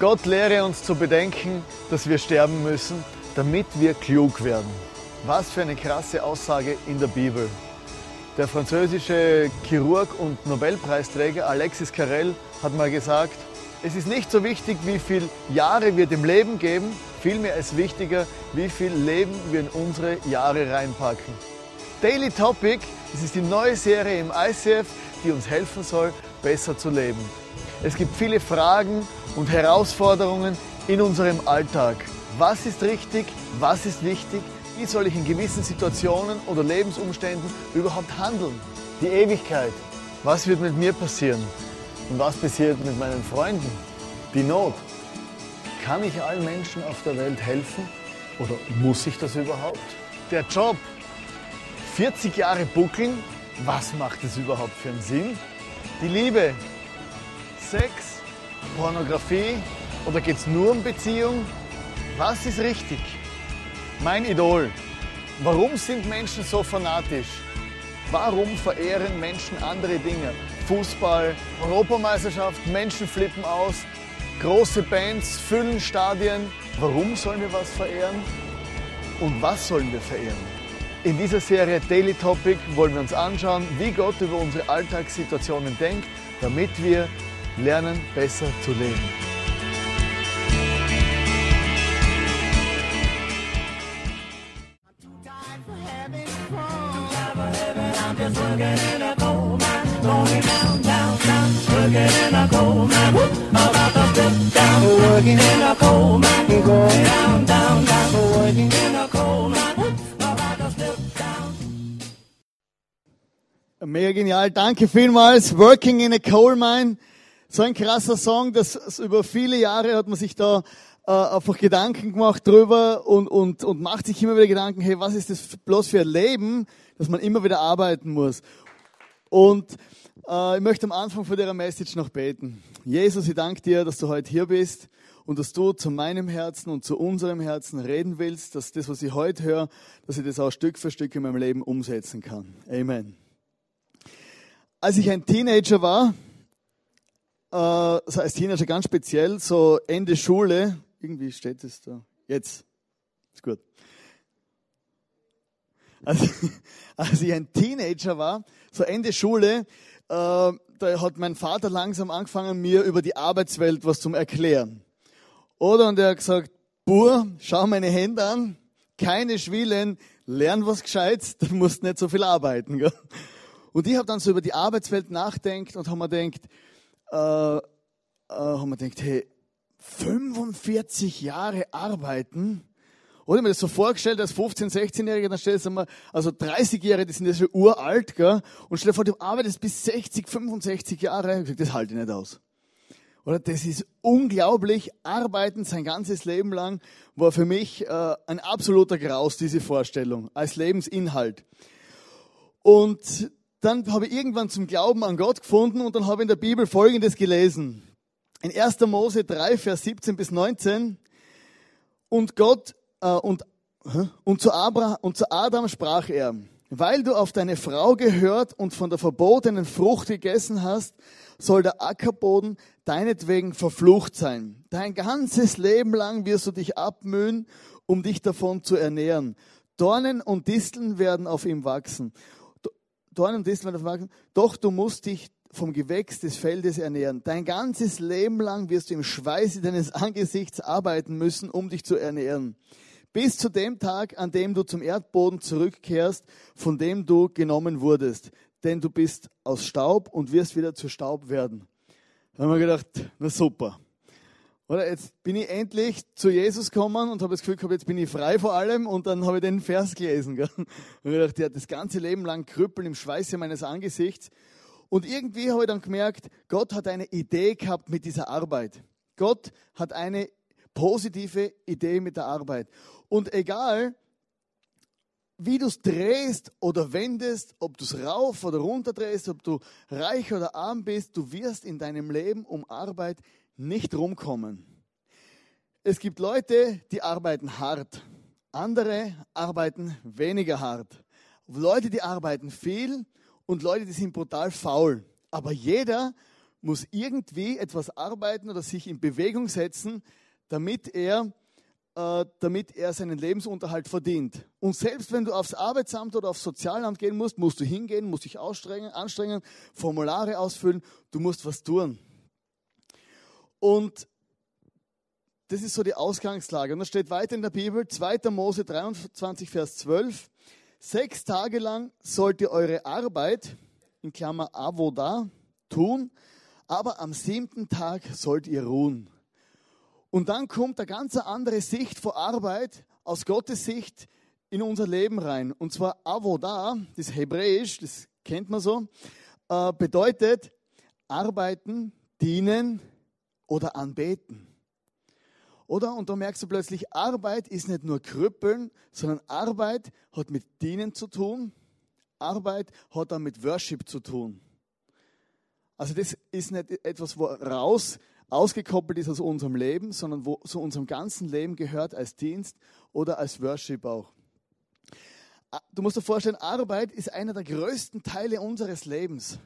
Gott lehre uns zu bedenken, dass wir sterben müssen, damit wir klug werden. Was für eine krasse Aussage in der Bibel. Der französische Chirurg und Nobelpreisträger Alexis Carrel hat mal gesagt, es ist nicht so wichtig, wie viele Jahre wir dem Leben geben, vielmehr ist wichtiger, wie viel Leben wir in unsere Jahre reinpacken. Daily Topic, das ist die neue Serie im ICF, die uns helfen soll, besser zu leben. Es gibt viele Fragen und Herausforderungen in unserem Alltag. Was ist richtig? Was ist wichtig? Wie soll ich in gewissen Situationen oder Lebensumständen überhaupt handeln? Die Ewigkeit. Was wird mit mir passieren? Und was passiert mit meinen Freunden? Die Not. Kann ich allen Menschen auf der Welt helfen? Oder muss ich das überhaupt? Der Job. 40 Jahre buckeln. Was macht es überhaupt für einen Sinn? Die Liebe. Sex, Pornografie oder geht es nur um Beziehung? Was ist richtig? Mein Idol. Warum sind Menschen so fanatisch? Warum verehren Menschen andere Dinge? Fußball, Europameisterschaft, Menschen flippen aus, große Bands füllen Stadien. Warum sollen wir was verehren? Und was sollen wir verehren? In dieser Serie Daily Topic wollen wir uns anschauen, wie Gott über unsere Alltagssituationen denkt, damit wir lernen, besser zu leben. Mega genial, danke vielmals. Working in a Coal Mine. So ein krasser Song, dass über viele Jahre hat man sich da äh, einfach Gedanken gemacht drüber und, und, und macht sich immer wieder Gedanken, hey, was ist das bloß für ein Leben, dass man immer wieder arbeiten muss. Und äh, ich möchte am Anfang von der Message noch beten. Jesus, ich danke dir, dass du heute hier bist und dass du zu meinem Herzen und zu unserem Herzen reden willst, dass das, was ich heute höre, dass ich das auch Stück für Stück in meinem Leben umsetzen kann. Amen. Als ich ein Teenager war, äh, so als Teenager ganz speziell, so Ende Schule, irgendwie steht es da, jetzt, ist gut. Als, als ich ein Teenager war, so Ende Schule, äh, da hat mein Vater langsam angefangen, mir über die Arbeitswelt was zum Erklären. Oder? Und er hat gesagt, Bur, schau meine Hände an, keine Schwielen, lern was Gescheites, du musst nicht so viel arbeiten. Gell? Und ich habe dann so über die Arbeitswelt nachdenkt und habe mir gedacht, äh, äh, haben wir gedacht, hey, 45 Jahre arbeiten, oder mir das so vorgestellt, als 15-, 16-Jähriger, dann stellst du mal, also 30-Jährige, die sind ja schon uralt, gell? Und stell dir vor, du arbeitest bis 60, 65 Jahre. Ich gesagt, das halte ich nicht aus. Oder das ist unglaublich. Arbeiten sein ganzes Leben lang war für mich äh, ein absoluter Graus, diese Vorstellung, als Lebensinhalt. Und dann habe ich irgendwann zum Glauben an Gott gefunden und dann habe ich in der Bibel Folgendes gelesen. In 1. Mose 3, Vers 17 bis 19. Und Gott äh, und, und, zu Abraham, und zu Adam sprach er, weil du auf deine Frau gehört und von der verbotenen Frucht gegessen hast, soll der Ackerboden deinetwegen verflucht sein. Dein ganzes Leben lang wirst du dich abmühen, um dich davon zu ernähren. Dornen und Disteln werden auf ihm wachsen. Dornen ihm wachsen. Doch du musst dich vom Gewächs des Feldes ernähren. Dein ganzes Leben lang wirst du im Schweiße deines Angesichts arbeiten müssen, um dich zu ernähren bis zu dem Tag, an dem du zum Erdboden zurückkehrst, von dem du genommen wurdest. Denn du bist aus Staub und wirst wieder zu Staub werden. Da haben wir gedacht, na super. Oder jetzt bin ich endlich zu Jesus gekommen und habe das Gefühl gehabt, jetzt bin ich frei vor allem und dann habe ich den Vers gelesen. Gell? Und ich gedacht, ja, das ganze Leben lang krüppeln im Schweiße meines Angesichts. Und irgendwie habe ich dann gemerkt, Gott hat eine Idee gehabt mit dieser Arbeit. Gott hat eine positive Idee mit der Arbeit. Und egal, wie du es drehst oder wendest, ob du es rauf oder runter drehst, ob du reich oder arm bist, du wirst in deinem Leben um Arbeit nicht rumkommen. Es gibt Leute, die arbeiten hart. Andere arbeiten weniger hart. Leute, die arbeiten viel und Leute, die sind brutal faul. Aber jeder muss irgendwie etwas arbeiten oder sich in Bewegung setzen, damit er, äh, damit er seinen Lebensunterhalt verdient. Und selbst wenn du aufs Arbeitsamt oder aufs Sozialamt gehen musst, musst du hingehen, musst dich anstrengen, anstrengen Formulare ausfüllen, du musst was tun. Und das ist so die Ausgangslage. Und da steht weiter in der Bibel, 2. Mose 23, Vers 12, sechs Tage lang sollt ihr eure Arbeit, in Klammer Avoda, tun, aber am siebten Tag sollt ihr ruhen. Und dann kommt eine ganz andere Sicht vor Arbeit aus Gottes Sicht in unser Leben rein. Und zwar Avoda, das ist Hebräisch, das kennt man so, äh, bedeutet arbeiten, dienen oder anbeten. Oder? Und da merkst du plötzlich, Arbeit ist nicht nur Krüppeln, sondern Arbeit hat mit Dienen zu tun. Arbeit hat dann mit Worship zu tun. Also das ist nicht etwas, wo raus ausgekoppelt ist aus unserem Leben, sondern wo zu unserem ganzen Leben gehört als Dienst oder als Worship auch. Du musst dir vorstellen, Arbeit ist einer der größten Teile unseres Lebens.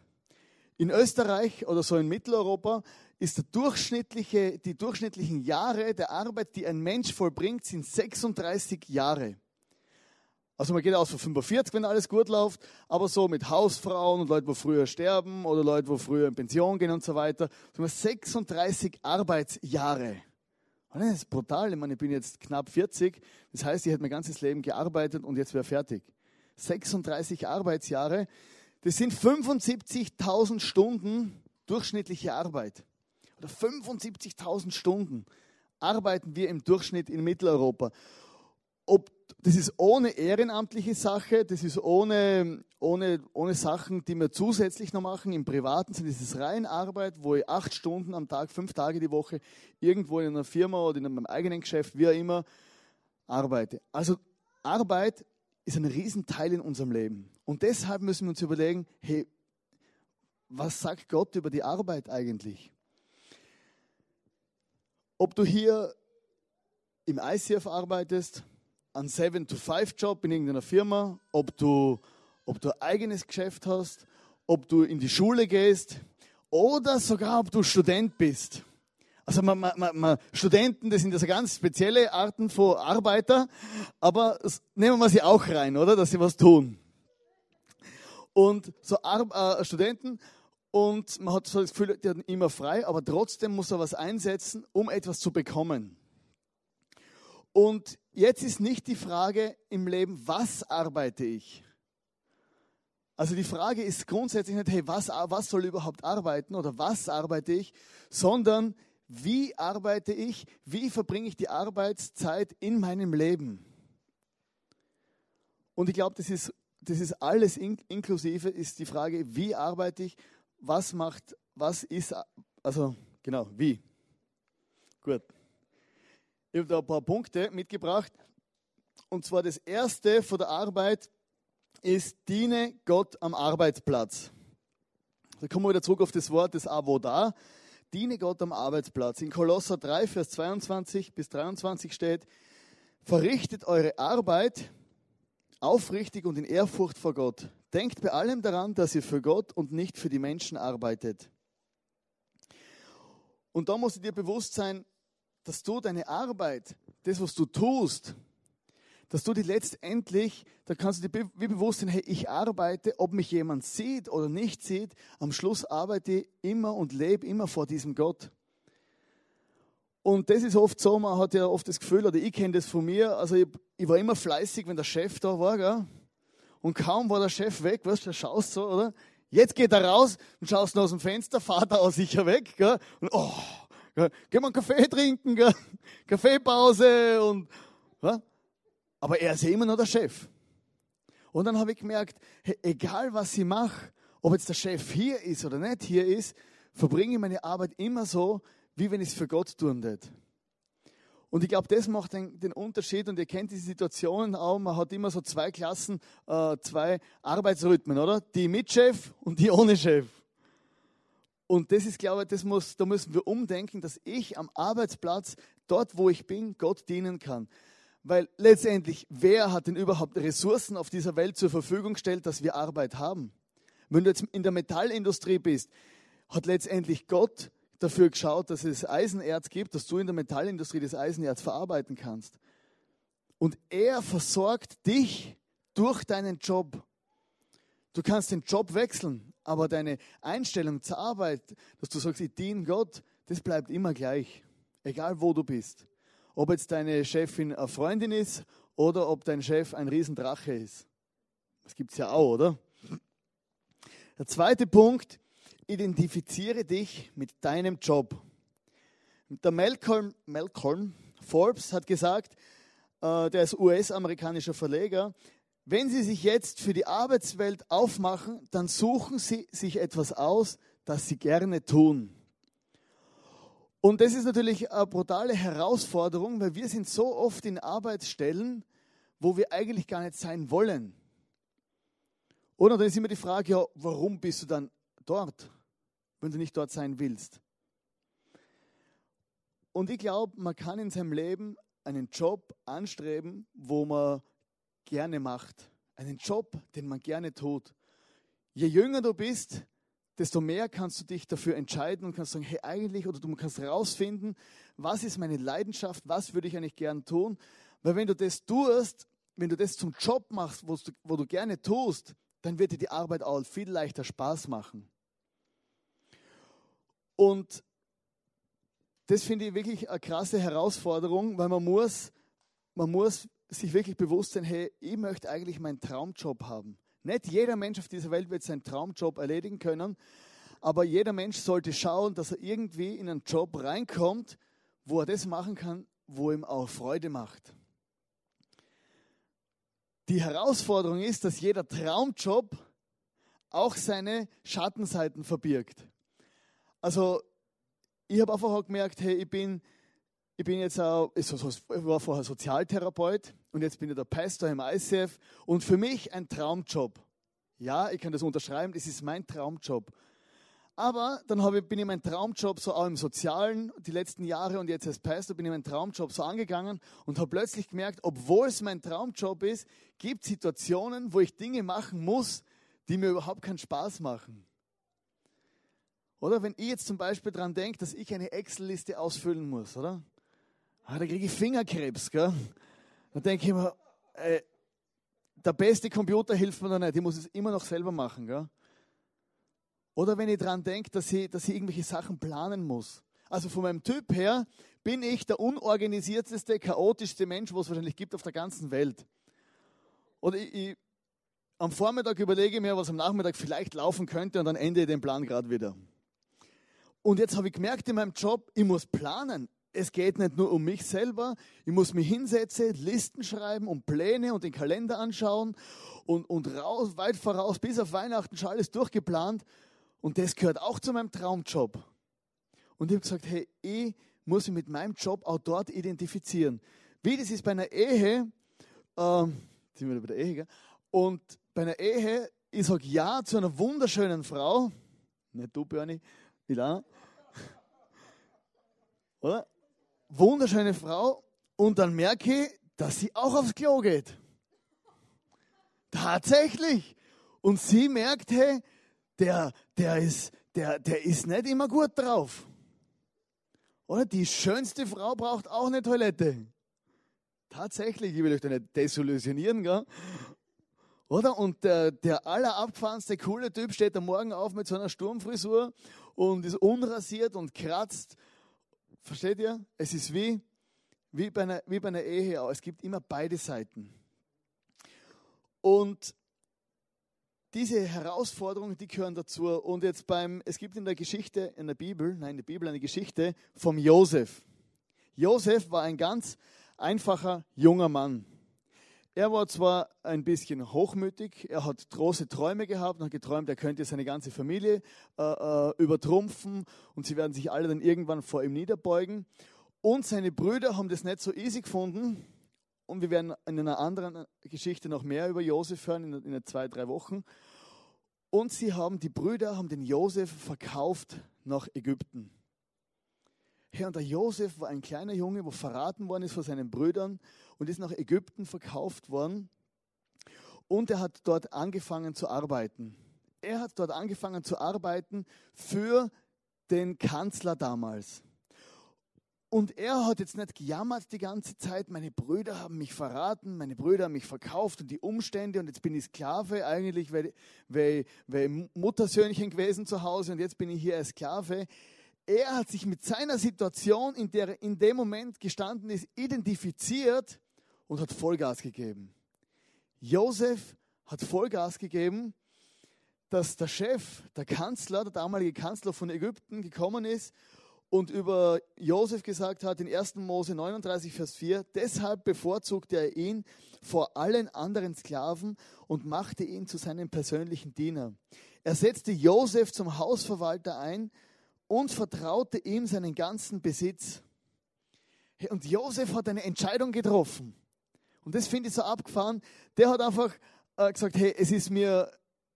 In Österreich oder so in Mitteleuropa ist der durchschnittliche, die durchschnittlichen Jahre der Arbeit, die ein Mensch vollbringt, sind 36 Jahre. Also man geht aus von 45, wenn alles gut läuft, aber so mit Hausfrauen und Leuten, wo früher sterben oder Leute, wo früher in Pension gehen und so weiter, so 36 Arbeitsjahre. Und das ist brutal. Ich meine, ich bin jetzt knapp 40, das heißt, ich hätte mein ganzes Leben gearbeitet und jetzt wäre fertig. 36 Arbeitsjahre, das sind 75.000 Stunden durchschnittliche Arbeit oder 75.000 Stunden arbeiten wir im Durchschnitt in Mitteleuropa. Ob, das ist ohne ehrenamtliche Sache, das ist ohne, ohne, ohne Sachen, die wir zusätzlich noch machen. Im Privaten sind es rein Arbeit, wo ich acht Stunden am Tag, fünf Tage die Woche irgendwo in einer Firma oder in meinem eigenen Geschäft, wie auch immer, arbeite. Also Arbeit ist ein Riesenteil in unserem Leben. Und deshalb müssen wir uns überlegen, hey, was sagt Gott über die Arbeit eigentlich? Ob du hier im ICF arbeitest, einen 7-to-5-Job in irgendeiner Firma, ob du, ob du ein eigenes Geschäft hast, ob du in die Schule gehst oder sogar ob du Student bist. Also man, man, man, Studenten, das sind ja so ganz spezielle Arten von Arbeiter, aber nehmen wir sie auch rein, oder? Dass sie was tun. Und so Ar äh, Studenten und man hat so das Gefühl, die haben immer frei, aber trotzdem muss er was einsetzen, um etwas zu bekommen. Und jetzt ist nicht die Frage im Leben, was arbeite ich? Also die Frage ist grundsätzlich nicht, hey, was, was soll überhaupt arbeiten oder was arbeite ich, sondern wie arbeite ich, wie verbringe ich die Arbeitszeit in meinem Leben? Und ich glaube, das ist, das ist alles in, inklusive, ist die Frage, wie arbeite ich was macht, was ist, also genau, wie. Gut. Ich habe da ein paar Punkte mitgebracht. Und zwar das erste von der Arbeit ist, diene Gott am Arbeitsplatz. Da kommen wir wieder zurück auf das Wort des Avoda. Diene Gott am Arbeitsplatz. In Kolosser 3, Vers 22 bis 23 steht, verrichtet eure Arbeit aufrichtig und in Ehrfurcht vor Gott. Denkt bei allem daran, dass ihr für Gott und nicht für die Menschen arbeitet. Und da muss dir bewusst sein, dass du deine Arbeit, das, was du tust, dass du die letztendlich, da kannst du dir wie bewusst sein, hey, ich arbeite, ob mich jemand sieht oder nicht sieht, am Schluss arbeite ich immer und lebe immer vor diesem Gott. Und das ist oft so, man hat ja oft das Gefühl, oder ich kenne das von mir, also ich, ich, war immer fleißig, wenn der Chef da war, gell? und kaum war der Chef weg, weißt du, schaust so, oder? Jetzt geht er raus und schaust aus dem Fenster, fahrt er auch sicher weg, gell? und oh, gell? gehen wir einen Kaffee trinken, gell? Kaffeepause und, ja? aber er ist ja immer noch der Chef. Und dann habe ich gemerkt, hey, egal was ich mache, ob jetzt der Chef hier ist oder nicht hier ist, verbringe ich meine Arbeit immer so, wie wenn ich es für Gott tun würde. Und ich glaube, das macht den, den, Unterschied. Und ihr kennt diese Situationen auch. Man hat immer so zwei Klassen, äh, zwei Arbeitsrhythmen, oder? Die mit Chef und die ohne Chef. Und das ist, glaube ich, das muss, da müssen wir umdenken, dass ich am Arbeitsplatz, dort wo ich bin, Gott dienen kann. Weil letztendlich, wer hat denn überhaupt Ressourcen auf dieser Welt zur Verfügung gestellt, dass wir Arbeit haben? Wenn du jetzt in der Metallindustrie bist, hat letztendlich Gott dafür geschaut, dass es Eisenerz gibt, dass du in der Metallindustrie das Eisenerz verarbeiten kannst. Und er versorgt dich durch deinen Job. Du kannst den Job wechseln, aber deine Einstellung zur Arbeit, dass du sagst, ich diene Gott, das bleibt immer gleich, egal wo du bist. Ob jetzt deine Chefin eine Freundin ist oder ob dein Chef ein Riesendrache ist. Das gibt es ja auch, oder? Der zweite Punkt, identifiziere dich mit deinem Job. Der Malcolm, Malcolm Forbes hat gesagt, äh, der ist US-amerikanischer Verleger, wenn Sie sich jetzt für die Arbeitswelt aufmachen, dann suchen Sie sich etwas aus, das Sie gerne tun. Und das ist natürlich eine brutale Herausforderung, weil wir sind so oft in Arbeitsstellen, wo wir eigentlich gar nicht sein wollen. Oder dann ist immer die Frage, ja, warum bist du dann dort, wenn du nicht dort sein willst? Und ich glaube, man kann in seinem Leben einen Job anstreben, wo man gerne macht. Einen Job, den man gerne tut. Je jünger du bist, desto mehr kannst du dich dafür entscheiden und kannst sagen, hey, eigentlich, oder du kannst herausfinden, was ist meine Leidenschaft, was würde ich eigentlich gern tun. Weil wenn du das tust, wenn du das zum Job machst, du, wo du gerne tust, dann wird dir die Arbeit auch viel leichter Spaß machen. Und das finde ich wirklich eine krasse Herausforderung, weil man muss, man muss sich wirklich bewusst sein, hey, ich möchte eigentlich meinen Traumjob haben. Nicht jeder Mensch auf dieser Welt wird seinen Traumjob erledigen können, aber jeder Mensch sollte schauen, dass er irgendwie in einen Job reinkommt, wo er das machen kann, wo ihm auch Freude macht. Die Herausforderung ist, dass jeder Traumjob auch seine Schattenseiten verbirgt. Also ich habe einfach auch gemerkt, hey, ich bin, ich bin jetzt auch, ich war vorher Sozialtherapeut und jetzt bin ich der Pastor im ICF und für mich ein Traumjob. Ja, ich kann das unterschreiben, das ist mein Traumjob. Aber dann habe ich, bin ich meinen Traumjob so auch im Sozialen die letzten Jahre und jetzt als Pastor bin ich meinen Traumjob so angegangen und habe plötzlich gemerkt, obwohl es mein Traumjob ist, gibt es Situationen, wo ich Dinge machen muss, die mir überhaupt keinen Spaß machen. Oder wenn ich jetzt zum Beispiel daran denke, dass ich eine Excel-Liste ausfüllen muss, oder? Ah, da kriege ich Fingerkrebs, gell? Dann denke ich mir, äh, der beste Computer hilft mir da nicht, ich muss es immer noch selber machen. Gell? Oder wenn ich daran denke, dass ich, dass ich irgendwelche Sachen planen muss. Also von meinem Typ her bin ich der unorganisierteste, chaotischste Mensch, was es wahrscheinlich gibt auf der ganzen Welt. Oder ich, ich, am Vormittag überlege ich mir, was am Nachmittag vielleicht laufen könnte und dann ende ich den Plan gerade wieder. Und jetzt habe ich gemerkt in meinem Job, ich muss planen es geht nicht nur um mich selber. Ich muss mich hinsetzen, Listen schreiben und Pläne und den Kalender anschauen und, und raus, weit voraus, bis auf Weihnachten schon alles durchgeplant. Und das gehört auch zu meinem Traumjob. Und ich habe gesagt, hey, ich muss mich mit meinem Job auch dort identifizieren. Wie das ist bei einer Ehe, ähm, sind wir bei der Ehe, gell? und bei einer Ehe, ich sage Ja zu einer wunderschönen Frau, nicht du, Bernie, Ilana, oder? wunderschöne Frau und dann merke ich, dass sie auch aufs Klo geht. Tatsächlich. Und sie merkt, hey, der, der, ist, der, der ist nicht immer gut drauf. Oder die schönste Frau braucht auch eine Toilette. Tatsächlich, ich will euch da nicht desillusionieren, gell? Oder? Und der, der allerabgefahrenste, coole Typ steht am Morgen auf mit so einer Sturmfrisur und ist unrasiert und kratzt Versteht ihr? Es ist wie, wie, bei einer, wie bei einer Ehe auch. Es gibt immer beide Seiten. Und diese Herausforderungen, die gehören dazu. Und jetzt beim, es gibt in der Geschichte, in der Bibel, nein, in der Bibel eine Geschichte vom Josef. Josef war ein ganz einfacher junger Mann. Er war zwar ein bisschen hochmütig, er hat große Träume gehabt und hat geträumt, er könnte seine ganze Familie äh, äh, übertrumpfen und sie werden sich alle dann irgendwann vor ihm niederbeugen. Und seine Brüder haben das nicht so easy gefunden. Und wir werden in einer anderen Geschichte noch mehr über Josef hören, in, in zwei, drei Wochen. Und sie haben, die Brüder haben den Josef verkauft nach Ägypten. Hey, und der Josef war ein kleiner Junge, wo verraten worden ist von seinen Brüdern und ist nach Ägypten verkauft worden. Und er hat dort angefangen zu arbeiten. er hat dort angefangen zu arbeiten für den Kanzler damals. Und er hat jetzt nicht gejammert die ganze Zeit, meine Brüder haben mich verraten, meine Brüder haben mich verkauft und die Umstände und jetzt bin ich Sklave, eigentlich wäre ich Muttersöhnchen gewesen zu Hause und jetzt bin ich hier als Sklave. Er hat sich mit seiner Situation, in der er in dem Moment gestanden ist, identifiziert und hat Vollgas gegeben. Josef hat Vollgas gegeben, dass der Chef, der Kanzler, der damalige Kanzler von Ägypten gekommen ist und über Josef gesagt hat in 1. Mose 39, Vers 4, deshalb bevorzugte er ihn vor allen anderen Sklaven und machte ihn zu seinem persönlichen Diener. Er setzte Josef zum Hausverwalter ein und vertraute ihm seinen ganzen Besitz. Und Josef hat eine Entscheidung getroffen. Und das finde ich so abgefahren. Der hat einfach äh, gesagt, hey, es ist, mir,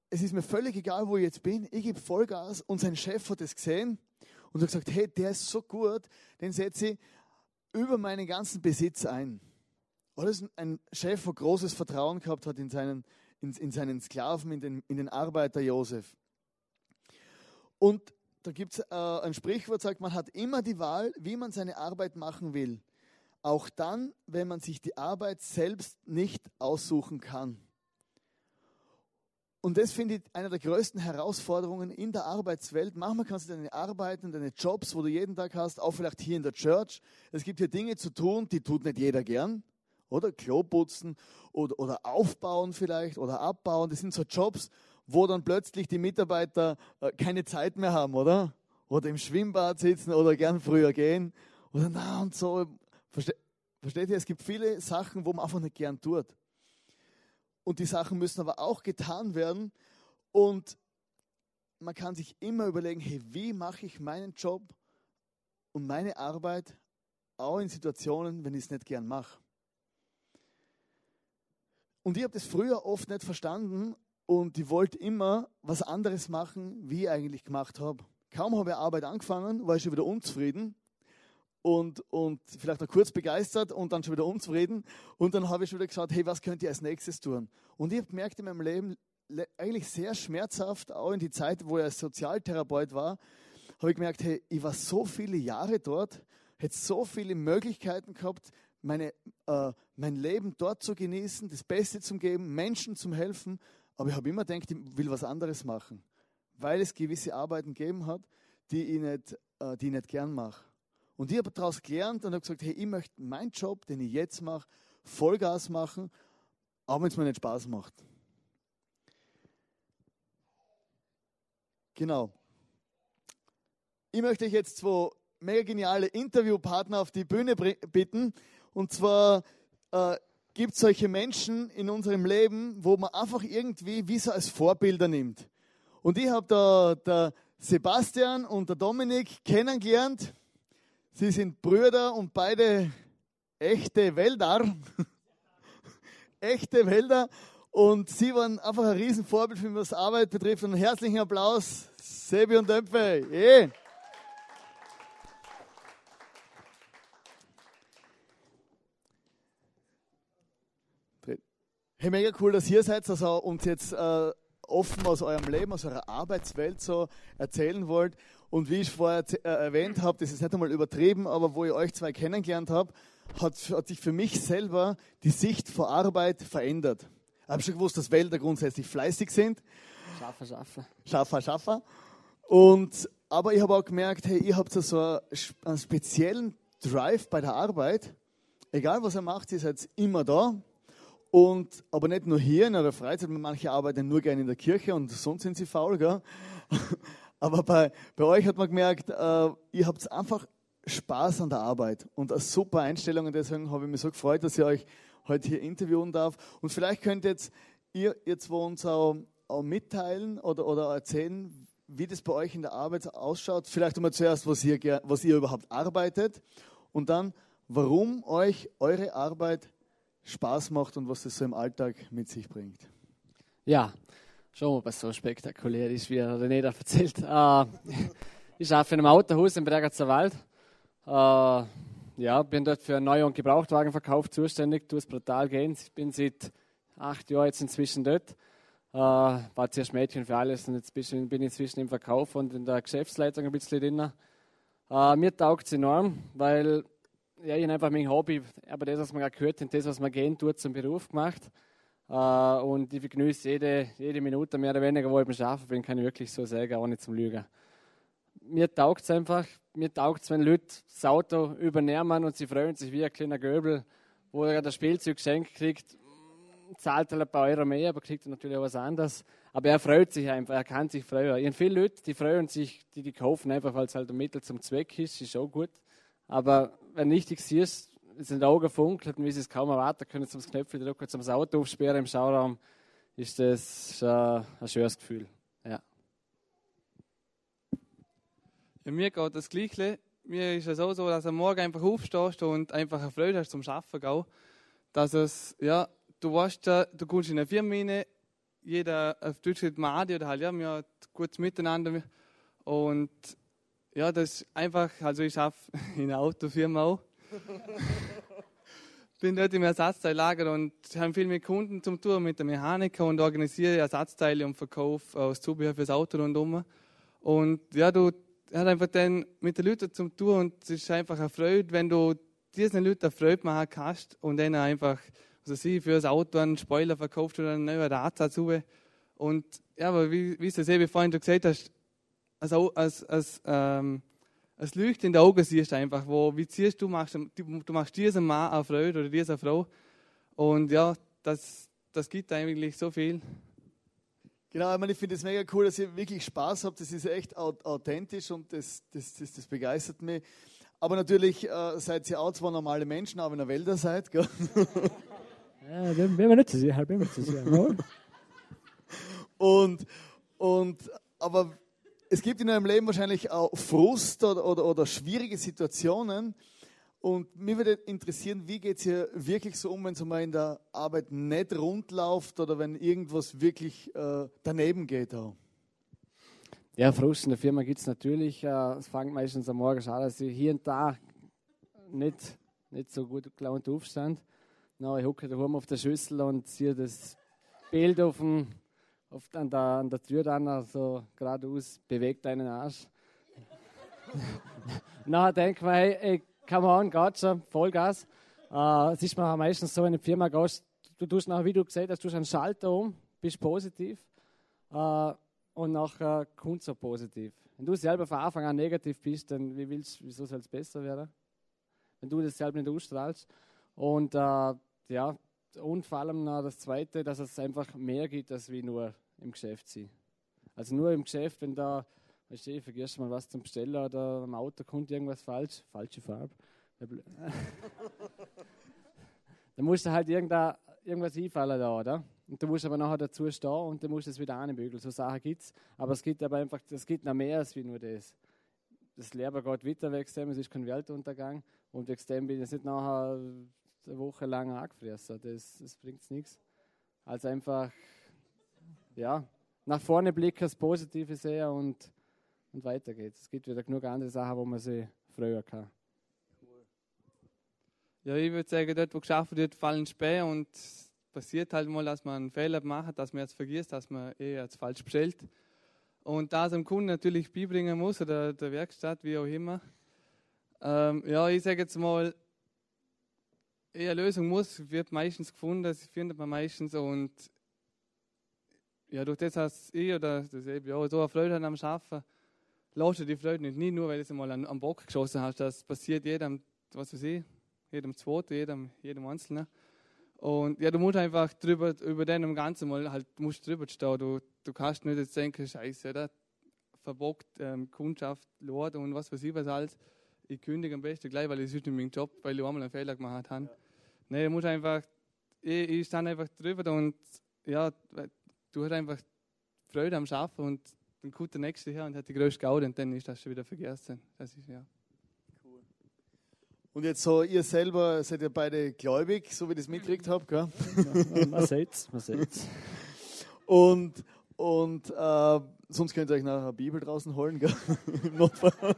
es ist mir völlig egal, wo ich jetzt bin. Ich gebe Vollgas. Und sein Chef hat es gesehen und hat gesagt, hey, der ist so gut, den setze ich über meinen ganzen Besitz ein. Oder ist ein Chef, der großes Vertrauen gehabt hat in seinen, in, in seinen Sklaven, in den, in den Arbeiter Josef. Und da gibt es äh, ein Sprichwort, sagt, man hat immer die Wahl, wie man seine Arbeit machen will. Auch dann, wenn man sich die Arbeit selbst nicht aussuchen kann. Und das finde ich eine der größten Herausforderungen in der Arbeitswelt. Manchmal kannst du deine Arbeiten, deine Jobs, wo du jeden Tag hast, auch vielleicht hier in der Church. Es gibt hier Dinge zu tun, die tut nicht jeder gern. Oder Klo putzen oder, oder aufbauen vielleicht oder abbauen. Das sind so Jobs, wo dann plötzlich die Mitarbeiter äh, keine Zeit mehr haben, oder? Oder im Schwimmbad sitzen oder gern früher gehen. Oder na und so. Verste Versteht ihr? Es gibt viele Sachen, wo man einfach nicht gern tut und die Sachen müssen aber auch getan werden. Und man kann sich immer überlegen, hey, wie mache ich meinen Job und meine Arbeit auch in Situationen, wenn ich es nicht gern mache. Und ich habe das früher oft nicht verstanden und ich wollte immer was anderes machen, wie ich eigentlich gemacht habe. Kaum habe ich Arbeit angefangen, war ich schon wieder unzufrieden und, und vielleicht noch kurz begeistert und dann schon wieder unzufrieden. Und dann habe ich schon wieder geschaut, hey, was könnt ihr als nächstes tun? Und ich habe gemerkt in meinem Leben, eigentlich sehr schmerzhaft, auch in die Zeit, wo ich als Sozialtherapeut war, habe ich gemerkt, hey, ich war so viele Jahre dort, hätte so viele Möglichkeiten gehabt, meine, äh, mein Leben dort zu genießen, das Beste zu geben, Menschen zu helfen. Aber ich habe immer gedacht, ich will was anderes machen, weil es gewisse Arbeiten gegeben hat, die ich nicht, äh, die ich nicht gern mache. Und ich habe daraus gelernt und habe gesagt, hey, ich möchte meinen Job, den ich jetzt mache, Vollgas machen, auch wenn es mir nicht Spaß macht. Genau. Ich möchte euch jetzt zwei mega geniale Interviewpartner auf die Bühne bitten. Und zwar äh, gibt solche Menschen in unserem Leben, wo man einfach irgendwie wie so als Vorbilder nimmt. Und ich habe da der Sebastian und der Dominik kennengelernt Sie sind Brüder und beide echte Wälder. echte Wälder. Und sie waren einfach ein Riesenvorbild für was Arbeit betrifft. Und herzlichen Applaus, Sebi und Dömpfe. Yeah. Hey, mega cool, dass ihr seid, also uns jetzt äh, offen aus eurem Leben, aus eurer Arbeitswelt so erzählen wollt. Und wie ich vorher äh, erwähnt habe, das ist nicht einmal übertrieben, aber wo ich euch zwei kennengelernt habe, hat, hat sich für mich selber die Sicht vor Arbeit verändert. Ich habe schon gewusst, dass Wälder grundsätzlich fleißig sind. Schaffer, schaffer. Schaffer, schaffer. Und, aber ich habe auch gemerkt, hey, ihr habt so einen speziellen Drive bei der Arbeit. Egal was ihr macht, ihr seid immer da. Und, aber nicht nur hier in eurer Freizeit, manche arbeiten nur gerne in der Kirche und sonst sind sie faul, gell? Aber bei, bei euch hat man gemerkt, äh, ihr habt einfach Spaß an der Arbeit und eine super Einstellung. Und deswegen habe ich mich so gefreut, dass ich euch heute hier interviewen darf. Und vielleicht könnt jetzt ihr, ihr zwei uns auch, auch mitteilen oder, oder erzählen, wie das bei euch in der Arbeit ausschaut. Vielleicht einmal zuerst, was ihr, was ihr überhaupt arbeitet und dann, warum euch eure Arbeit Spaß macht und was das so im Alltag mit sich bringt. Ja, schon was so spektakulär ist, wie René da erzählt. Äh, ich arbeite in einem Autohaus im Bregenzer Wald. Äh, ja, bin dort für Neu- und Gebrauchtwagenverkauf zuständig, tue es brutal gehen. Ich bin seit acht Jahren jetzt inzwischen dort. Äh, war zuerst Mädchen für alles und jetzt bin ich inzwischen im Verkauf und in der Geschäftsleitung ein bisschen drin. Äh, mir taugt es enorm, weil ja, ich einfach mein Hobby, aber das, was man gerade gehört hat, das, was man gehen tut, zum Beruf gemacht. Äh, und ich genieße jede, jede Minute mehr oder weniger, wo ich beim Arbeiten bin, kann ich wirklich so sagen, auch nicht zum Lügen. Mir taugt es einfach, mir taugt es, wenn Leute das Auto übernehmen und sie freuen sich wie ein kleiner Göbel, wo er das Spielzeug geschenkt kriegt, zahlt er ein paar Euro mehr, aber kriegt natürlich auch was anderes. Aber er freut sich einfach, er kann sich freuen. Ich habe viele Leute, die freuen sich, die die kaufen, einfach weil es halt ein Mittel zum Zweck ist, ist auch gut. Aber wenn richtig siehst, in den Augen funkelt und wie sie es kaum erwarten können, zum Knöpfchen drücken, zum Auto aufsperren im Schauraum, ist das ein, ein schönes Gefühl. Ja. ja mir geht das Gleiche. Mir ist es auch so, dass am Morgen einfach aufstehst und einfach eine Freude hast zum Arbeiten. Gell? Dass es, ja, du weißt, du kommst in eine Firma rein, jeder auf Deutsch sagt Madi oder halt, ja, wir haben gutes Miteinander. Und ja, das ist einfach, also ich arbeite in einer Autofirma auch. bin dort im Ersatzteillager und habe viel mit Kunden zum Tun, mit der Mechaniker und organisiere Ersatzteile und Verkauf aus Zubehör fürs Auto rundum. Und ja, du hast einfach dann mit den Leuten zum Tun und es ist einfach eine Freude, wenn du diesen Leuten Freude machen kannst und dann einfach also sie für das Auto einen Spoiler verkauft oder einen neuen Rad dazu. Und ja, aber wie, wie du es eben vorhin schon gesagt hast, also als, als, ähm, als Leucht in den Augen siehst du einfach, wo, wie siehst du, machst, du, du machst diesem Mann eine Freude oder dieser Frau. Und ja, das, das gibt eigentlich so viel. Genau, ich, meine, ich finde es mega cool, dass ihr wirklich Spaß habt. Das ist echt authentisch und das, das, das, das begeistert mich. Aber natürlich äh, seid ihr auch zwar normale Menschen, aber in der Welt seid. Gell? Ja, den bin wir nicht zu sehr, bin wir zu sehr. und, und, aber es gibt in eurem Leben wahrscheinlich auch Frust oder, oder, oder schwierige Situationen. Und mich würde interessieren, wie geht es hier wirklich so um, wenn es mal in der Arbeit nicht rund läuft oder wenn irgendwas wirklich äh, daneben geht auch? Ja, Frust in der Firma gibt es natürlich. Äh, es fängt meistens am Morgen an, dass ich hier und da nicht, nicht so gut gelaunt aufstand. No, ich hocke daheim auf der Schüssel und sehe das Bild auf dem, auf, an, der, an der Tür dann, also geradeaus, bewegt einen Arsch. Nachher ich mir, hey, come on, geht schon, Vollgas. Äh, es ist mir meistens so, wenn du in die Firma gehst, du tust nachher, wie du gesagt hast, du einen Schalter um, bist positiv äh, und nachher kommt auch positiv. Wenn du selber von Anfang an negativ bist, dann wie willst, wieso soll es besser werden? Wenn du das selber nicht ausstrahlst. Und äh, ja, und vor allem noch das Zweite, dass es einfach mehr gibt, als wie nur im Geschäft sein. Also nur im Geschäft, wenn da, weißt du, vergisst mal was zum Bestellen oder am Auto kommt irgendwas falsch, falsche Farbe. dann musst du halt irgendwas einfallen da, oder? Und du musst aber nachher dazu stehen und dann musst es wieder anbügeln. So Sachen gibt es. Aber es gibt aber einfach, es gibt noch mehr als wie nur das. Das Leben geht weiter weg, es ist kein Weltuntergang. Und wegen dem bin ich jetzt nicht nachher eine Woche lang angefressen. Das, das bringt nichts. Also einfach, ja, nach vorne blicken, das Positive sehen und, und weiter geht's. Es gibt wieder genug andere Sachen, wo man sich freuen kann. Ja, ich würde sagen, dort, wo geschafft wird, fallen Spähe und passiert halt mal, dass man einen Fehler macht, dass man jetzt vergisst, dass man eh jetzt falsch bestellt. Und das dem Kunden natürlich beibringen muss oder der Werkstatt, wie auch immer. Ähm, ja, ich sage jetzt mal, eine Lösung muss, wird meistens gefunden, das findet man meistens und ja, durch das, dass ich oder das eben, ja, so eine Freude am Arbeiten, du die Freude nicht. Nicht nur, weil du es mal am Bock geschossen hast, das passiert jedem, was weiß ich, jedem Zweiten, jedem, jedem Einzelnen. Und ja, du musst einfach drüber, über den Ganzen mal halt, musst drüber stehen. Du, du kannst nicht jetzt denken, Scheiße, da verbockt ähm, Kundschaft, Lord und was weiß ich was alles. Ich kündige am besten gleich, weil ich sonst nicht meinen Job, weil ich einmal einen Fehler gemacht habe. Ja. Nee, du musst einfach, ich, ich stand einfach drüber und ja, du hast einfach Freude am Schaffen und dann kommt der Nächste her und hat die größte Gaude und dann ist das schon wieder vergessen. Das ist ja. Cool. Und jetzt so, ihr selber seid ja beide gläubig, so wie ich das mitgekriegt habe, gell? Ja, man sieht's, man sieht's. Und, und äh, sonst könnt ihr euch nachher eine Bibel draußen holen, gell? Im Notfall.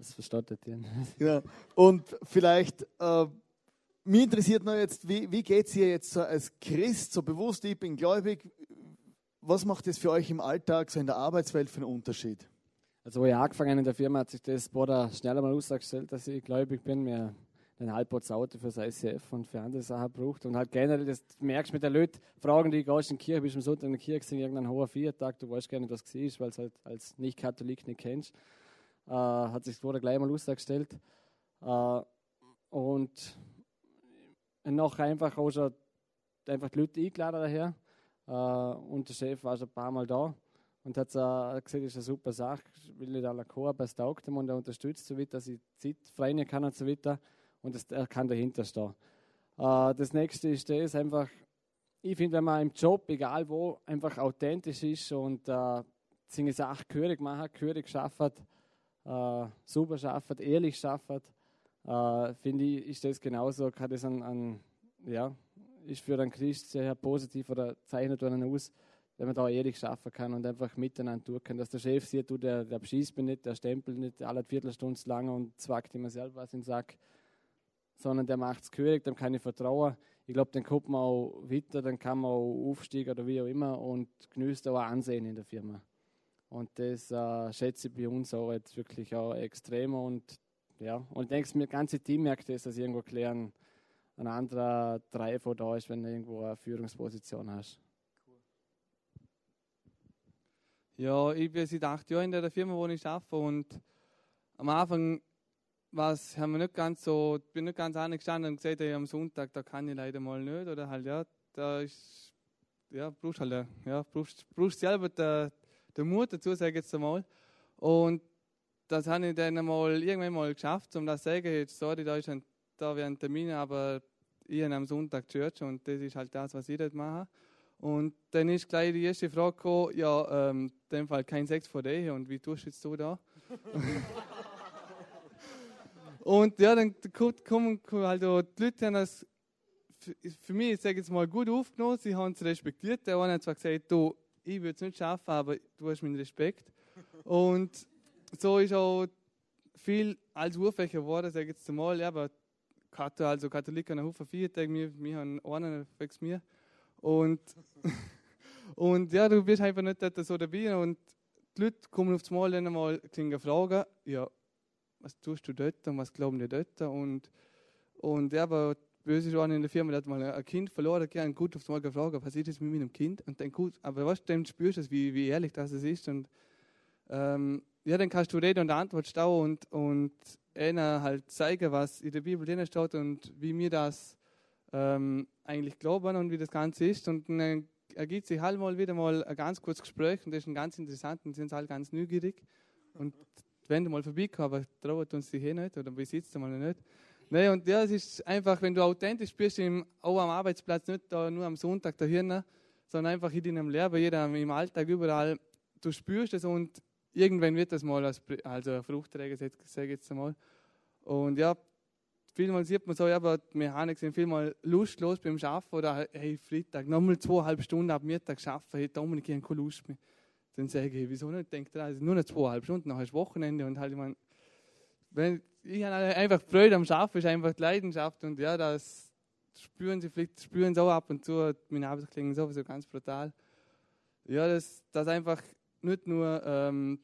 Das verstattet ihr. Genau. Und vielleicht äh, mich interessiert noch jetzt, wie, wie geht es ihr jetzt so als Christ, so bewusst, ich bin gläubig, was macht das für euch im Alltag, so in der Arbeitswelt für einen Unterschied? Also, wo ich angefangen in der Firma, hat sich das Bruder schneller mal ausgestellt, dass ich gläubig bin. Wir ein halbputz Auto für das ICF und für andere Sachen braucht. Und halt generell, das merkst du mit den Leuten, fragen die, gehst in die Kirche, bist du am Sonntag in der Kirche, sind irgendein hoher Viertag, du weißt gar nicht, was es ist, weil es halt als Nicht-Katholik nicht kennst. Äh, hat sich Bruder gleich mal ausgestellt. Äh, und nachher einfach auch schon einfach die Leute eingeladen daher. Äh, und der Chef war schon ein paar Mal da und hat äh, gesagt, das ist eine super Sache, ich will nicht alle kommen, aber es taugt ihm und er unterstützt so weiter, dass ich Zeit frei kann und so weiter und das, er kann dahinter stehen. Äh, das nächste ist das einfach, ich finde, wenn man im Job, egal wo, einfach authentisch ist und äh, seine Sachen gehörig macht, gehörig schafft, äh, super schafft, ehrlich schafft, äh, finde ich, ist das genauso, kann das ein, ein, ja, ist für einen Christ sehr positiv oder zeichnet einen aus, wenn man da ehrlich schaffen kann und einfach miteinander tun kann. Dass der Chef sieht, du, der, der beschießt mich nicht, der stempelt nicht alle Viertelstunde lang und zwackt immer selber was in den Sack, sondern der macht es gehörig, dem kann ich vertrauen. Ich glaube, dann kommt man auch weiter, dann kann man auch aufsteigen oder wie auch immer und genießt auch Ansehen in der Firma. Und das äh, schätze ich bei uns auch jetzt wirklich auch extrem und ja, und ich denke, das ganze Team merkt das, dass irgendwo klären, ein anderer Driver da ist, wenn du irgendwo eine Führungsposition hast. Ja, ich bin seit acht Jahren in der Firma, wo ich arbeite und am Anfang was haben wir nicht ganz so, bin nicht ganz angestanden und gesagt, hey, am Sonntag, da kann ich leider mal nicht. Oder halt, ja, da ist, ja, brauchst halt, ja, brauchst, brauchst selber den, den Mut dazu, sage ich jetzt einmal. Und das habe ich dann mal irgendwann mal geschafft, um das zu sagen, jetzt, sorry, da ist ein, da wären Termine, aber ich habe am Sonntag Church und das ist halt das, was ich dort mache. Und dann ist gleich die erste Frage gekommen, ja, ähm, in dem Fall kein Sex vor dir und wie tust du jetzt du da? Und ja, dann kommen halt auch die Leute, haben das für mich, ich sage jetzt mal, gut aufgenommen. Sie haben es respektiert. Der eine hat zwar gesagt, du, ich würde es nicht schaffen, aber du hast meinen Respekt. Und so ist auch viel als Urfächer geworden, sage ich jetzt mal. Ja, aber also Katholiken haben Haufen Feiertage, wir, wir haben einen wegen mir. Und, und ja, du bist einfach nicht so dabei. Und die Leute kommen auf das Mal dann mal fragen, ja, was tust du dort und was glauben die dort? Und, und ja, aber böse war in der Firma, der hat mal ein Kind verloren, gern gut aufs Mal gefragt, was ist jetzt mit meinem Kind? Und dann gut, aber was, dann spürst du, wie, wie ehrlich das ist. Und ähm, ja, dann kannst du Rede und Antwort stehen und, und einer halt zeigen, was in der Bibel drin steht und wie wir das ähm, eigentlich glauben und wie das Ganze ist. Und dann ergibt sich halt mal wieder mal ein ganz kurzes Gespräch und das ist ein ganz interessant und sind halt ganz neugierig. Und wenn du mal vorbeikommen, aber traut uns die hier nicht oder besitzt du mal nicht. Nee, und ja, es ist einfach, wenn du authentisch bist, im, auch am Arbeitsplatz, nicht da nur am Sonntag dahin, sondern einfach in deinem Leben, jeder im Alltag, überall, du spürst es und irgendwann wird das mal als also Fruchtträger, sage ich jetzt einmal. Und ja, vielmal sieht man so, ja, aber die Mechanik sind vielmal lustlos beim Arbeiten oder hey, Freitag, nochmal zweieinhalb Stunden ab Mittag arbeiten, hey, Dominik, ich habe keine Lust mehr. Dann sage ich, wieso nicht? Denkt er, also nur noch zweieinhalb Stunden, nachher ist Wochenende und halt, ich meine, wenn, ich einfach Freude am Schaffen, ist einfach die Leidenschaft und ja, das spüren sie, vielleicht spüren sie auch ab und zu, meine Arbeit klingt sowieso ganz brutal. Ja, dass das einfach nicht nur ähm,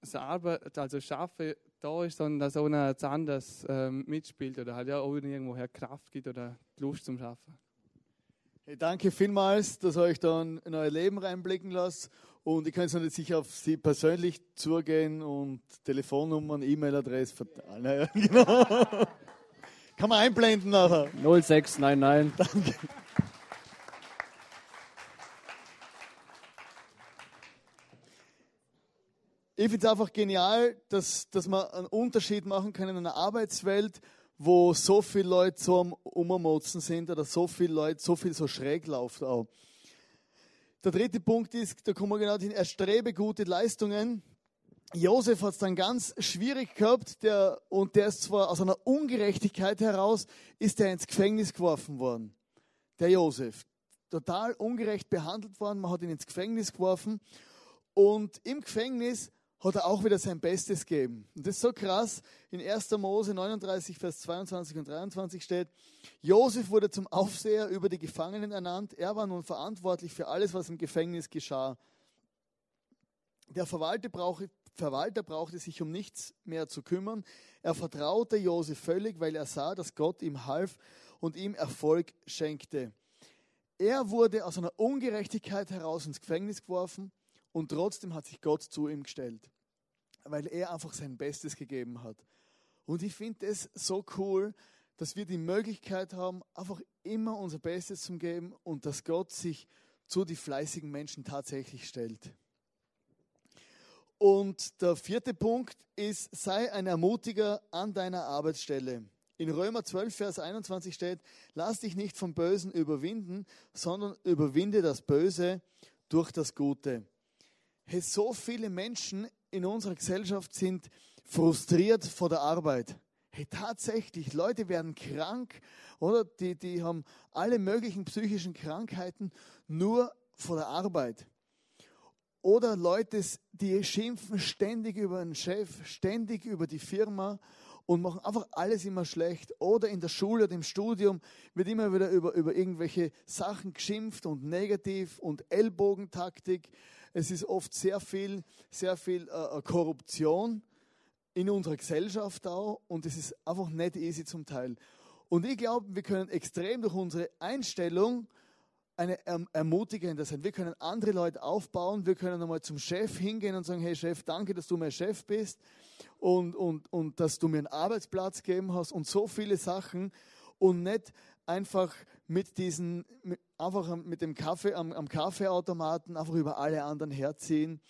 das Arbeit, also Schaffen da ist, sondern dass auch ein anderes ähm, mitspielt oder halt ja auch irgendwoher Kraft gibt oder Lust zum Schaffen. Hey, danke vielmals, dass ihr euch da in euer Leben reinblicken lasst. Und ich kann jetzt nicht sicher auf Sie persönlich zugehen und Telefonnummern, E-Mail-Adresse verteilen. Naja, genau. Kann man einblenden nachher. 0699. Danke. Ich finde es einfach genial, dass, dass man einen Unterschied machen kann in einer Arbeitswelt, wo so viele Leute so am Ummotzen sind oder so viele Leute, so viel so schräg laufen auch. Der dritte Punkt ist, da kommen wir genau hin, er strebe gute Leistungen. Josef hat es dann ganz schwierig gehabt, der, und der ist zwar aus einer Ungerechtigkeit heraus, ist er ins Gefängnis geworfen worden. Der Josef. Total ungerecht behandelt worden, man hat ihn ins Gefängnis geworfen. Und im Gefängnis hat er auch wieder sein Bestes gegeben. Und das ist so krass. In 1. Mose 39, Vers 22 und 23 steht, Josef wurde zum Aufseher über die Gefangenen ernannt. Er war nun verantwortlich für alles, was im Gefängnis geschah. Der Verwalter, brauch, Verwalter brauchte sich um nichts mehr zu kümmern. Er vertraute Josef völlig, weil er sah, dass Gott ihm half und ihm Erfolg schenkte. Er wurde aus einer Ungerechtigkeit heraus ins Gefängnis geworfen und trotzdem hat sich Gott zu ihm gestellt, weil er einfach sein Bestes gegeben hat. Und ich finde es so cool, dass wir die Möglichkeit haben, einfach immer unser Bestes zu geben und dass Gott sich zu die fleißigen Menschen tatsächlich stellt. Und der vierte Punkt ist, sei ein Ermutiger an deiner Arbeitsstelle. In Römer 12, Vers 21 steht, lass dich nicht vom Bösen überwinden, sondern überwinde das Böse durch das Gute. Hey, so viele Menschen in unserer Gesellschaft sind frustriert vor der Arbeit. Hey, tatsächlich, Leute werden krank, oder? Die, die haben alle möglichen psychischen Krankheiten nur vor der Arbeit. Oder Leute, die schimpfen ständig über den Chef, ständig über die Firma und machen einfach alles immer schlecht. Oder in der Schule oder im Studium wird immer wieder über, über irgendwelche Sachen geschimpft und negativ und Ellbogentaktik. Es ist oft sehr viel, sehr viel äh, äh Korruption in unserer Gesellschaft auch und es ist einfach nicht easy zum Teil. Und ich glaube, wir können extrem durch unsere Einstellung eine erm-, ermutigende sein. Wir können andere Leute aufbauen. Wir können einmal zum Chef hingehen und sagen, hey Chef, danke, dass du mein Chef bist und, und, und dass du mir einen Arbeitsplatz gegeben hast und so viele Sachen und nicht einfach mit diesen, einfach mit dem Kaffee am, am Kaffeeautomaten einfach über alle anderen herziehen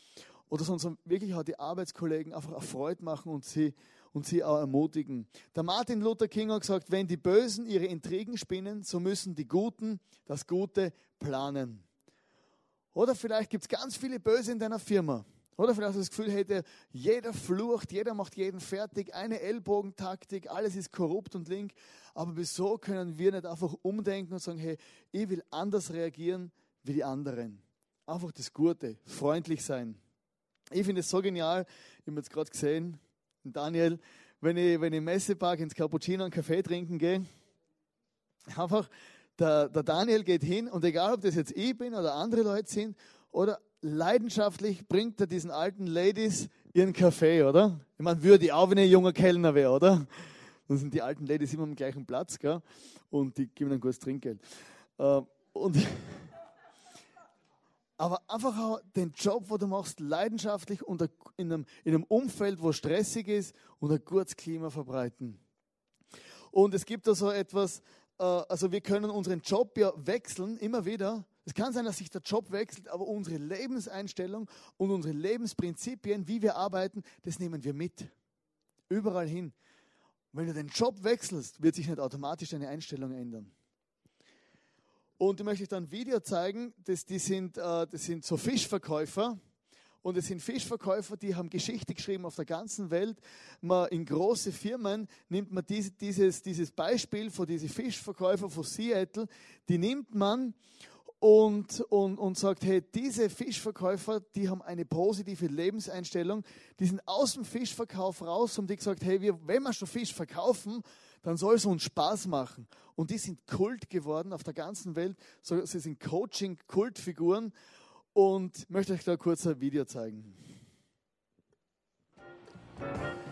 oder sondern wirklich auch die Arbeitskollegen einfach erfreut machen und sie und sie auch ermutigen. Der Martin Luther King hat gesagt, wenn die Bösen ihre Intrigen spinnen, so müssen die Guten das Gute planen. Oder vielleicht gibt es ganz viele Böse in deiner Firma. Oder vielleicht hast du das Gefühl, hey, jeder flucht, jeder macht jeden fertig, eine Ellbogentaktik, alles ist korrupt und link. Aber wieso können wir nicht einfach umdenken und sagen, hey, ich will anders reagieren wie die anderen? Einfach das Gute, freundlich sein. Ich finde es so genial, ich habe jetzt gerade gesehen, Daniel, wenn ich, wenn ich im Messepark ins Cappuccino einen Kaffee trinken gehe, einfach, der, der Daniel geht hin und egal, ob das jetzt ich bin oder andere Leute sind, oder leidenschaftlich bringt er diesen alten Ladies ihren Kaffee, oder? Ich meine, würde ich auch, wenn ich ein junger Kellner wäre, oder? Dann sind die alten Ladies immer am gleichen Platz, gell? Und die geben dann gutes Trinkgeld. Äh, und aber einfach auch den Job, wo du machst, leidenschaftlich und in einem, in einem Umfeld, wo stressig ist und ein gutes Klima verbreiten. Und es gibt da so etwas, äh, also wir können unseren Job ja wechseln, immer wieder. Es kann sein, dass sich der Job wechselt, aber unsere Lebenseinstellung und unsere Lebensprinzipien, wie wir arbeiten, das nehmen wir mit. Überall hin. Wenn du den Job wechselst, wird sich nicht automatisch deine Einstellung ändern. Und ich möchte euch dann ein Video zeigen, das, die sind, äh, das sind so Fischverkäufer. Und es sind Fischverkäufer, die haben Geschichte geschrieben auf der ganzen Welt. Man, in große Firmen nimmt man diese, dieses, dieses Beispiel von diesen Fischverkäufer von Seattle, die nimmt man und, und, und sagt, hey, diese Fischverkäufer, die haben eine positive Lebenseinstellung, die sind aus dem Fischverkauf raus und die gesagt, hey, wir, wenn wir schon Fisch verkaufen, dann soll es uns Spaß machen. Und die sind Kult geworden auf der ganzen Welt. Sie sind Coaching-Kultfiguren. Und ich möchte euch da kurz ein Video zeigen. Maybe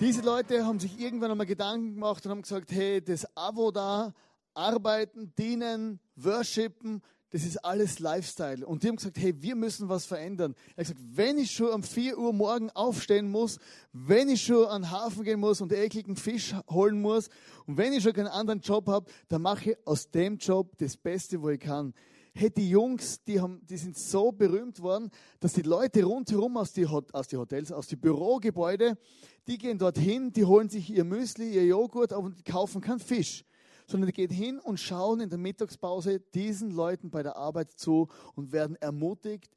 Diese Leute haben sich irgendwann einmal Gedanken gemacht und haben gesagt, hey, das Abo da, arbeiten, dienen, worshipen, das ist alles Lifestyle. Und die haben gesagt, hey, wir müssen was verändern. Er hat gesagt, wenn ich schon um 4 Uhr morgen aufstehen muss, wenn ich schon an den Hafen gehen muss und ekligen Fisch holen muss und wenn ich schon keinen anderen Job habe, dann mache ich aus dem Job das Beste, wo ich kann. Hey, die Jungs, die, haben, die sind so berühmt worden, dass die Leute rundherum aus die, aus die Hotels, aus die Bürogebäude, die gehen dorthin, die holen sich ihr Müsli, ihr Joghurt, die kaufen keinen Fisch sondern die gehen hin und schauen in der Mittagspause diesen Leuten bei der Arbeit zu und werden ermutigt,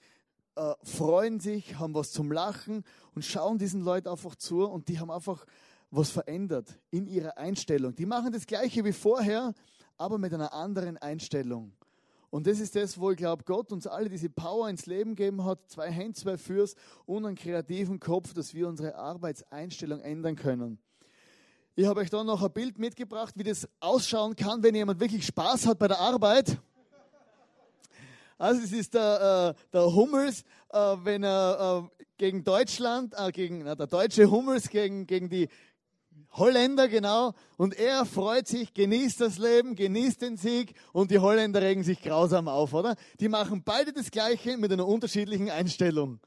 äh, freuen sich, haben was zum Lachen und schauen diesen Leuten einfach zu und die haben einfach was verändert in ihrer Einstellung. Die machen das Gleiche wie vorher, aber mit einer anderen Einstellung. Und das ist das, wo ich glaube, Gott uns alle diese Power ins Leben gegeben hat, zwei Hände, zwei Fürs und einen kreativen Kopf, dass wir unsere Arbeitseinstellung ändern können. Ich habe euch da noch ein Bild mitgebracht, wie das ausschauen kann, wenn jemand wirklich Spaß hat bei der Arbeit. Also es ist der, äh, der Hummels, äh, wenn er äh, gegen Deutschland, äh, gegen na, der deutsche Hummels gegen, gegen die Holländer, genau. Und er freut sich, genießt das Leben, genießt den Sieg und die Holländer regen sich grausam auf, oder? Die machen beide das Gleiche mit einer unterschiedlichen Einstellung.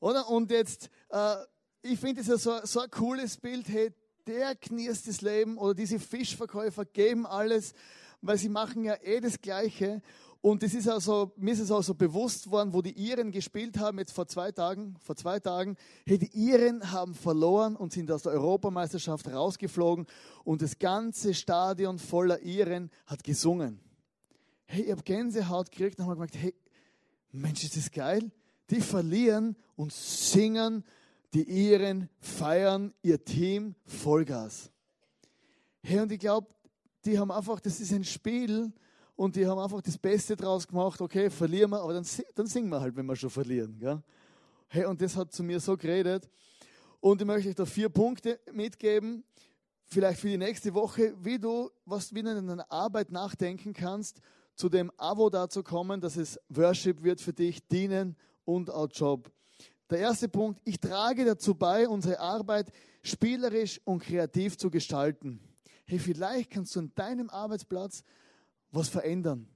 Oder? Und jetzt, äh, ich finde es ja so, so ein cooles Bild, hey, der genießt das Leben oder diese Fischverkäufer geben alles, weil sie machen ja eh das Gleiche. Und das ist also, mir ist es auch so bewusst worden, wo die Iren gespielt haben, jetzt vor zwei Tagen, vor zwei Tagen, hey, die Iren haben verloren und sind aus der Europameisterschaft rausgeflogen und das ganze Stadion voller Iren hat gesungen. Hey, ich habe Gänsehaut gekriegt und habe gemerkt, hey, Mensch, ist das geil? Die verlieren und singen, die Iren feiern ihr Team Vollgas. Hey, und ich glaube, die haben einfach, das ist ein Spiel und die haben einfach das Beste draus gemacht. Okay, verlieren wir, aber dann, dann singen wir halt, wenn wir schon verlieren. Gell? Hey, und das hat zu mir so geredet. Und ich möchte euch da vier Punkte mitgeben, vielleicht für die nächste Woche, wie du, was du wieder in deiner Arbeit nachdenken kannst, zu dem Abo dazu kommen, dass es Worship wird für dich, dienen und auch Job. Der erste Punkt, ich trage dazu bei, unsere Arbeit spielerisch und kreativ zu gestalten. Hey, vielleicht kannst du an deinem Arbeitsplatz was verändern,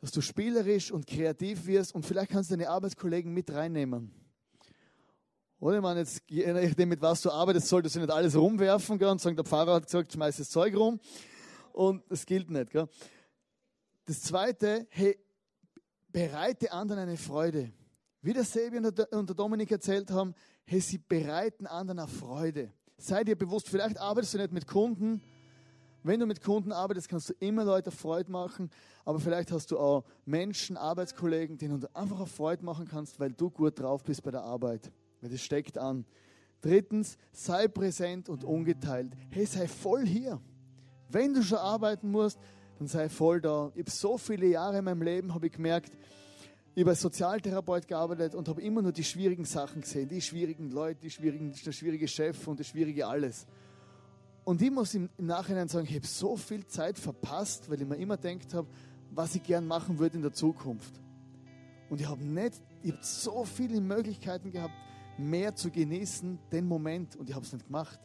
dass du spielerisch und kreativ wirst und vielleicht kannst du deine Arbeitskollegen mit reinnehmen. Oder man jetzt, je nachdem, mit was du arbeitest, solltest du nicht alles rumwerfen gell, und sagen, der Pfarrer hat gesagt, schmeiß das Zeug rum. Und das gilt nicht. Gell. Das zweite, hey, bereite anderen eine Freude. Wie der Sebi und der, und der Dominik erzählt haben, hey, sie bereiten anderen eine Freude. Sei dir bewusst, vielleicht arbeitest du nicht mit Kunden. Wenn du mit Kunden arbeitest, kannst du immer Leute Freude machen, aber vielleicht hast du auch Menschen, Arbeitskollegen, denen du einfach eine Freude machen kannst, weil du gut drauf bist bei der Arbeit. Weil das steckt an. Drittens, sei präsent und ungeteilt. Hey, sei voll hier. Wenn du schon arbeiten musst, dann sei voll da. Ich habe so viele Jahre in meinem Leben habe ich gemerkt, ich habe als Sozialtherapeut gearbeitet und habe immer nur die schwierigen Sachen gesehen, die schwierigen Leute, die schwierigen, der schwierige Chef und das schwierige alles. Und ich muss im, Nachhinein sagen, ich habe so viel Zeit verpasst, weil ich mir immer gedacht habe, was ich gern machen würde in der Zukunft. Und ich habe nicht, ich habe so viele Möglichkeiten gehabt, mehr zu genießen, den Moment, und ich habe es nicht gemacht.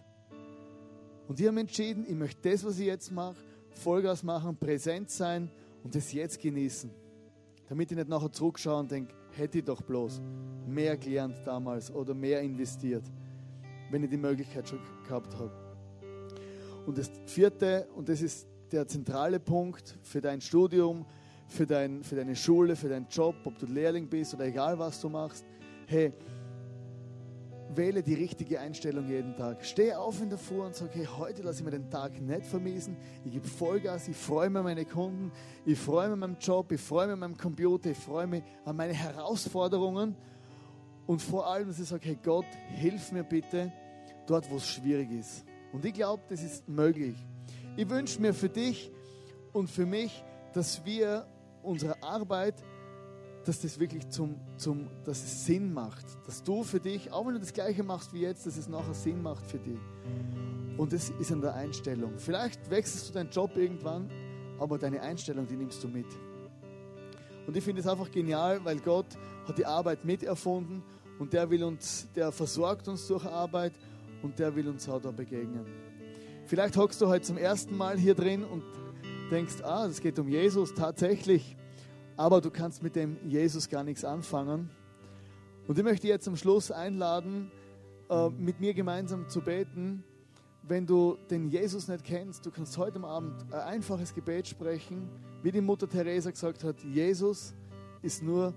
Und ich habe entschieden, ich möchte das, was ich jetzt mache, Vollgas machen, präsent sein und das jetzt genießen. Damit ich nicht nachher zurückschaue und denke, hätte ich doch bloß mehr gelernt damals oder mehr investiert, wenn ich die Möglichkeit schon gehabt habe. Und das vierte, und das ist der zentrale Punkt für dein Studium, für, dein, für deine Schule, für deinen Job, ob du Lehrling bist oder egal was du machst, hey, wähle die richtige Einstellung jeden Tag. Steh auf in der Früh und sag, hey, heute lasse ich mir den Tag nicht vermiesen. Ich gebe Vollgas, ich freue mich an meine Kunden, ich freue mich an meinem Job, ich freue mich an meinem Computer, ich freue mich an meine Herausforderungen. Und vor allem, dass ich sage, hey Gott, hilf mir bitte dort, wo es schwierig ist. Und ich glaube, das ist möglich. Ich wünsche mir für dich und für mich, dass wir unsere Arbeit dass das wirklich zum, zum, dass es Sinn macht. Dass du für dich, auch wenn du das Gleiche machst wie jetzt, dass es nachher Sinn macht für dich. Und es ist an der Einstellung. Vielleicht wechselst du deinen Job irgendwann, aber deine Einstellung, die nimmst du mit. Und ich finde es einfach genial, weil Gott hat die Arbeit miterfunden und der will uns, der versorgt uns durch Arbeit und der will uns auch da begegnen. Vielleicht hockst du heute zum ersten Mal hier drin und denkst, ah, es geht um Jesus tatsächlich, aber du kannst mit dem Jesus gar nichts anfangen. Und ich möchte jetzt am Schluss einladen, äh, mit mir gemeinsam zu beten. Wenn du den Jesus nicht kennst, du kannst heute Abend ein einfaches Gebet sprechen, wie die Mutter Teresa gesagt hat, Jesus ist nur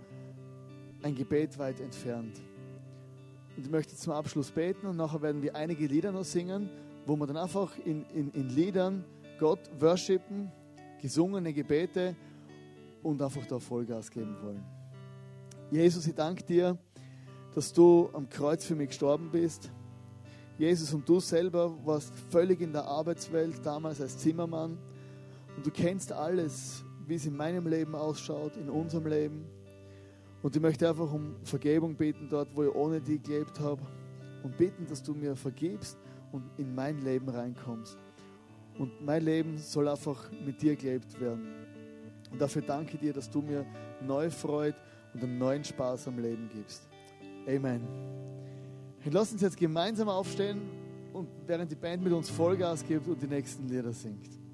ein Gebet weit entfernt. Und ich möchte zum Abschluss beten und nachher werden wir einige Lieder noch singen, wo wir dann einfach in, in, in Liedern Gott worshipen, gesungene Gebete und einfach da Vollgas geben wollen. Jesus, ich danke dir, dass du am Kreuz für mich gestorben bist. Jesus und du selber warst völlig in der Arbeitswelt, damals als Zimmermann. Und du kennst alles, wie es in meinem Leben ausschaut, in unserem Leben. Und ich möchte einfach um Vergebung beten dort, wo ich ohne dich gelebt habe. Und beten, dass du mir vergibst und in mein Leben reinkommst. Und mein Leben soll einfach mit dir gelebt werden. Und dafür danke dir, dass du mir neue Freude und einen neuen Spaß am Leben gibst. Amen. Und lass uns jetzt gemeinsam aufstehen und während die Band mit uns Vollgas gibt und die nächsten Lieder singt.